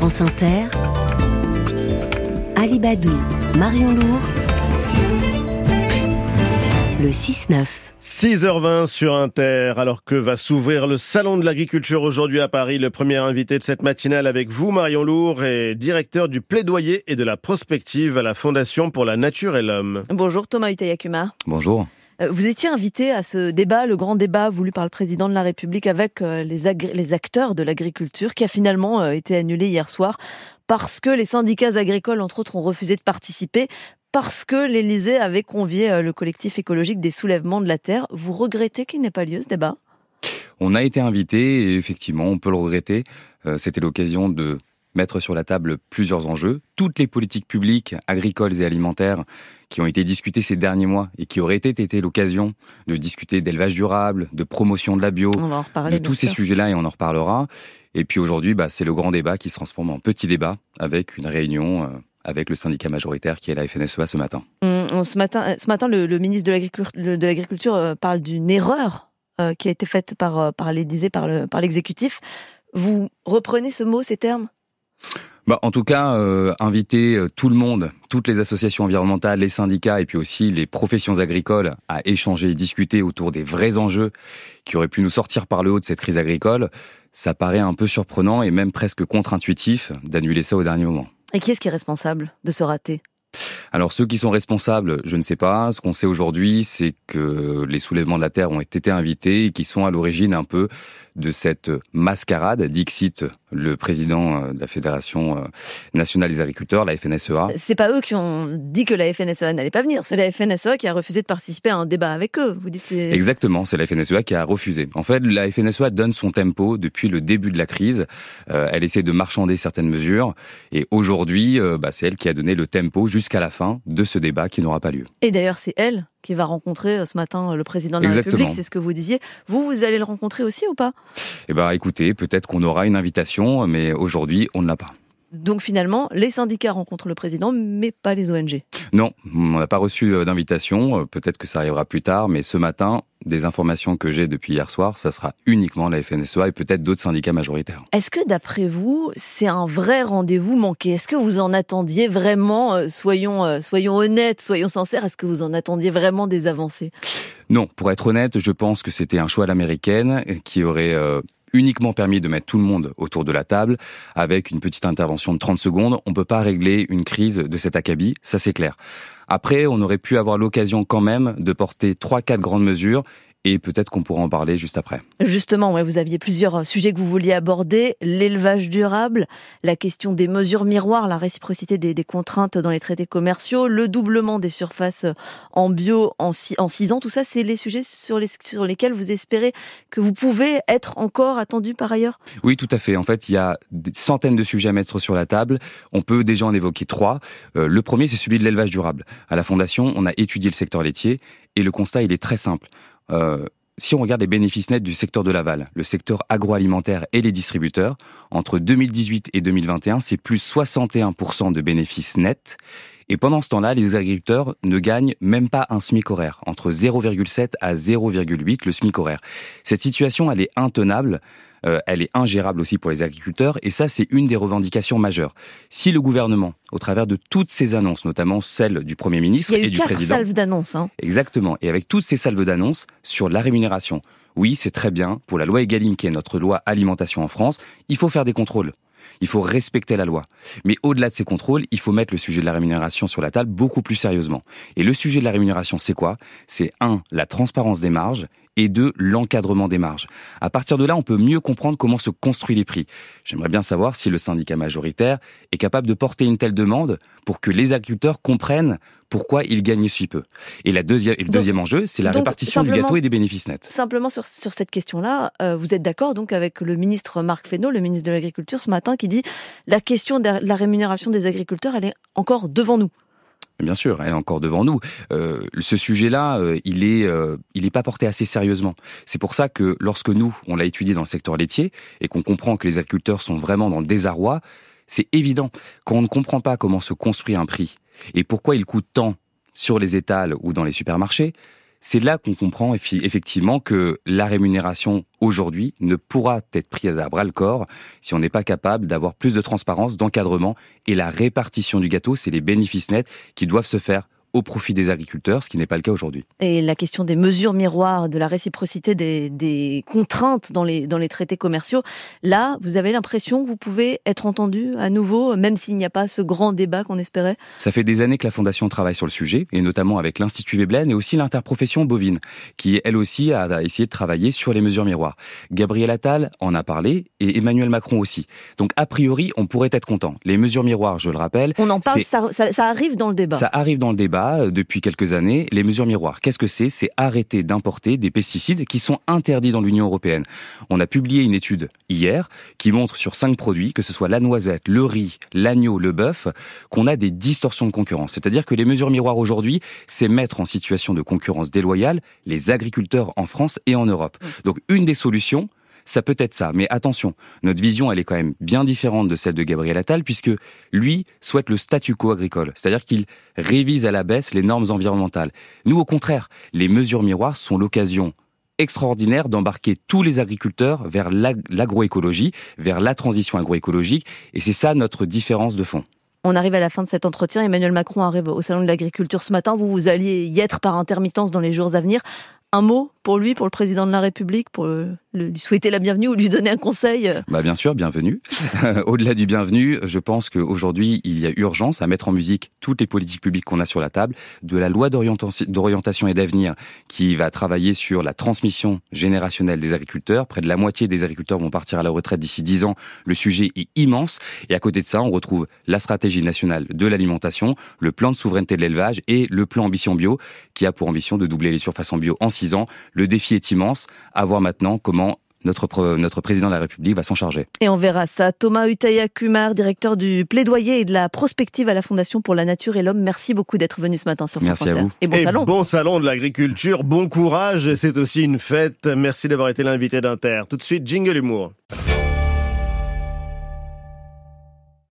France Inter, Alibadou, Marion Lourd, le 6-9. 6h20 sur Inter, alors que va s'ouvrir le Salon de l'Agriculture aujourd'hui à Paris? Le premier invité de cette matinale avec vous, Marion Lourd, est directeur du plaidoyer et de la prospective à la Fondation pour la Nature et l'Homme. Bonjour Thomas Utayakuma. Bonjour. Euh, vous étiez invité à ce débat, le grand débat voulu par le président de la République avec euh, les, acteurs de l'agriculture, qui a finalement euh, été annulé hier soir parce que les syndicats agricoles, entre autres, ont refusé de participer parce que l'Élysée avait convié le collectif écologique des soulèvements de la terre. Vous regrettez qu'il n'ait pas lieu ce débat? On a été invité et effectivement, on peut le regretter. C'était l'occasion de mettre sur la table plusieurs enjeux. Toutes les politiques publiques, agricoles et alimentaires qui ont été discutées ces derniers mois et qui auraient été l'occasion de discuter d'élevage durable, de promotion de la bio, de tous ces sujets-là et on en reparlera. Et puis aujourd'hui, bah, c'est le grand débat qui se transforme en petit débat avec une réunion euh, avec le syndicat majoritaire qui est la FNSEA ce matin. Hum, ce matin, ce matin le, ministre de l'Agriculture euh, parle d'une erreur euh, qui a été faite par, par l'Élysée, par l'exécutif. Vous reprenez ce mot, ces termes? Bah, en tout cas, euh, inviter euh, tout le monde, toutes les associations environnementales, les syndicats et puis aussi les professions agricoles à échanger et discuter autour des vrais enjeux qui auraient pu nous sortir par le haut de cette crise agricole, ça paraît un peu surprenant et même presque contre-intuitif d'annuler ça au dernier moment. Et qui est-ce qui est responsable de ce raté? Alors ceux qui sont responsables, je ne sais pas. Ce qu'on sait aujourd'hui, c'est que les soulèvements de la Terre ont été invités et qui sont à l'origine un peu de cette mascarade, Dixit, le président euh, de la Fédération euh, nationale des agriculteurs, la FNSEA. C'est pas eux qui ont dit que la FNSEA n'allait pas venir, c'est la FNSEA qui a refusé de participer à un débat avec eux. Vous dites Exactement, c'est la FNSEA qui a refusé. En fait, la FNSEA donne son tempo depuis le début de la crise. Euh, elle essaie de marchander certaines mesures et aujourd'hui, bah, c'est elle qui a donné le tempo jusqu'à la fin de ce débat qui n'aura pas lieu. Et d'ailleurs, c'est elle qui va rencontrer euh, ce matin euh, le président de la République, c'est ce que vous disiez. Vous, vous allez le rencontrer aussi ou pas? Eh bien, écoutez, peut-être qu'on aura une invitation, mais aujourd'hui, on ne l'a pas. Donc finalement, les syndicats rencontrent le président, mais pas les ONG. Non, on n'a pas reçu euh, d'invitation. Peut-être que ça arrivera plus tard, mais ce matin, des informations que j'ai depuis hier soir, ça sera uniquement la FNSEA et peut-être d'autres syndicats majoritaires. Est-ce que d'après vous, c'est un vrai rendez-vous manqué? Est-ce que vous en attendiez vraiment euh, Soyons, euh, soyons honnêtes, soyons sincères. Est-ce que vous en attendiez vraiment des avancées? Non, pour être honnête, je pense que c'était un choix à l'américaine qui aurait uniquement permis de mettre tout le monde autour de la table avec une petite intervention de 30 secondes. On peut pas régler une crise de cet acabit, ça c'est clair. Après, on aurait pu avoir l'occasion quand même de porter trois, quatre grandes mesures et peut-être qu'on pourra en parler juste après. Justement, ouais, vous aviez plusieurs euh, sujets que vous vouliez aborder, l'élevage durable, la question des mesures miroirs, la réciprocité des, contraintes dans les traités commerciaux, le doublement des surfaces euh, en bio en six, en six ans, tout ça, c'est les sujets sur, les, sur lesquels vous espérez que vous pouvez être encore attendu par ailleurs? Oui, tout à fait. En fait, il y a des centaines de sujets à mettre sur la table. On peut déjà en évoquer trois. Euh, le premier, c'est celui de l'élevage durable. À la Fondation, on a étudié le secteur laitier et le constat, il est très simple. Euh, si on regarde les bénéfices nets du secteur de l'aval, le secteur agroalimentaire et les distributeurs, entre 2018 et 2021, c'est plus 61% de bénéfices nets. Et pendant ce temps-là, les agriculteurs ne gagnent même pas un SMIC horaire, entre 0,7 à 0,8 le SMIC horaire. Cette situation, elle est intenable. Euh, elle est ingérable aussi pour les agriculteurs, et ça c'est une des revendications majeures. Si le gouvernement, au travers de toutes ces annonces, notamment celles du Premier ministre et du quatre président... salves d'annonces. Hein. Exactement, et avec toutes ces salves d'annonces sur la rémunération, oui c'est très bien, pour la loi Egalim qui est notre loi alimentation en France, il faut faire des contrôles. Il faut respecter la loi. Mais au-delà de ces contrôles, il faut mettre le sujet de la rémunération sur la table beaucoup plus sérieusement. Et le sujet de la rémunération, c'est quoi? C'est un, la transparence des marges et deux, l'encadrement des marges. À partir de là, on peut mieux comprendre comment se construisent les prix. J'aimerais bien savoir si le syndicat majoritaire est capable de porter une telle demande pour que les agriculteurs comprennent pourquoi ils gagnent si peu. Et, la deuxième, le deuxième enjeu, c'est la répartition du gâteau et des bénéfices nets. Simplement sur, sur cette question-là, euh, vous êtes d'accord donc avec le ministre Marc Fesneau, le ministre de l'Agriculture, ce matin, qui dit la question de la rémunération des agriculteurs, elle est encore devant nous. Bien sûr, elle est encore devant nous. Euh, ce sujet-là, euh, il est, euh, il est pas porté assez sérieusement. C'est pour ça que lorsque nous, on l'a étudié dans le secteur laitier et qu'on comprend que les agriculteurs sont vraiment dans le désarroi, c'est évident. Quand on ne comprend pas comment se construit un prix et pourquoi il coûte tant sur les étals ou dans les supermarchés, c'est là qu'on comprend effectivement que la rémunération aujourd'hui ne pourra être prise à bras le corps si on n'est pas capable d'avoir plus de transparence, d'encadrement et la répartition du gâteau, c'est les bénéfices nets qui doivent se faire au profit des agriculteurs, ce qui n'est pas le cas aujourd'hui. Et la question des mesures miroirs, de la réciprocité des, contraintes dans les, dans les traités commerciaux, là, vous avez l'impression que vous pouvez être entendu à nouveau, même s'il n'y a pas ce grand débat qu'on espérait? Ça fait des années que la Fondation travaille sur le sujet, et notamment avec l'Institut Veblen et aussi l'interprofession bovine, qui elle aussi a essayé de travailler sur les mesures miroirs. Gabriel Attal en a parlé, et Emmanuel Macron aussi. Donc a priori, on pourrait être content. Les mesures miroirs, je le rappelle... On en parle, ça, ça arrive dans le débat. Ça arrive dans le débat euh, depuis quelques années les mesures miroirs. Qu'est-ce que c'est? C'est arrêter d'importer des pesticides qui sont interdits dans l'Union européenne. On a publié une étude hier qui montre sur cinq produits, que ce soit la noisette, le riz, l'agneau, le bœuf, qu'on a des distorsions de concurrence. C'est-à-dire que les mesures miroirs aujourd'hui, c'est mettre en situation de concurrence déloyale les agriculteurs en France et en Europe. Mmh. Donc une des solutions, ça peut être ça. Mais attention, notre vision, elle est quand même bien différente de celle de Gabriel Attal, puisque lui souhaite le statu quo agricole. C'est-à-dire qu'il révise à la baisse les normes environnementales. Nous, au contraire, les mesures miroirs sont l'occasion extraordinaire d'embarquer tous les agriculteurs vers l'agroécologie, vers la transition agroécologique. Et c'est ça notre différence de fond. On arrive à la fin de cet entretien. Emmanuel Macron arrive au Salon de l'Agriculture ce matin. Vous, vous alliez y être par intermittence dans les jours à venir. Un mot pour lui, pour le président de la République, pour lui souhaiter la bienvenue ou lui donner un conseil euh bah Bien sûr, bienvenue. Au-delà du bienvenu, je pense qu'aujourd'hui, il y a urgence à mettre en musique toutes les politiques publiques qu'on a sur la table, de la loi d'orientation et d'avenir qui va travailler sur la transmission générationnelle des agriculteurs. Près de la moitié des agriculteurs vont partir à la retraite d'ici 10 ans. Le sujet est immense. Et à côté de ça, on retrouve la stratégie nationale de l'alimentation, le plan de souveraineté de l'élevage et le plan ambition bio qui a pour ambition de doubler les surfaces en bio en 6 ans. Le défi est immense. À voir maintenant comment notre, notre président de la République va s'en charger. Et on verra ça. Thomas Utaya Kumar, directeur du plaidoyer et de la prospective à la Fondation pour la Nature et l'Homme. Merci beaucoup d'être venu ce matin sur France Merci à vous. Et bon salon. Bon salon de l'agriculture, bon courage. C'est aussi une fête. Merci d'avoir été l'invité d'Inter. Tout de suite, jingle humour.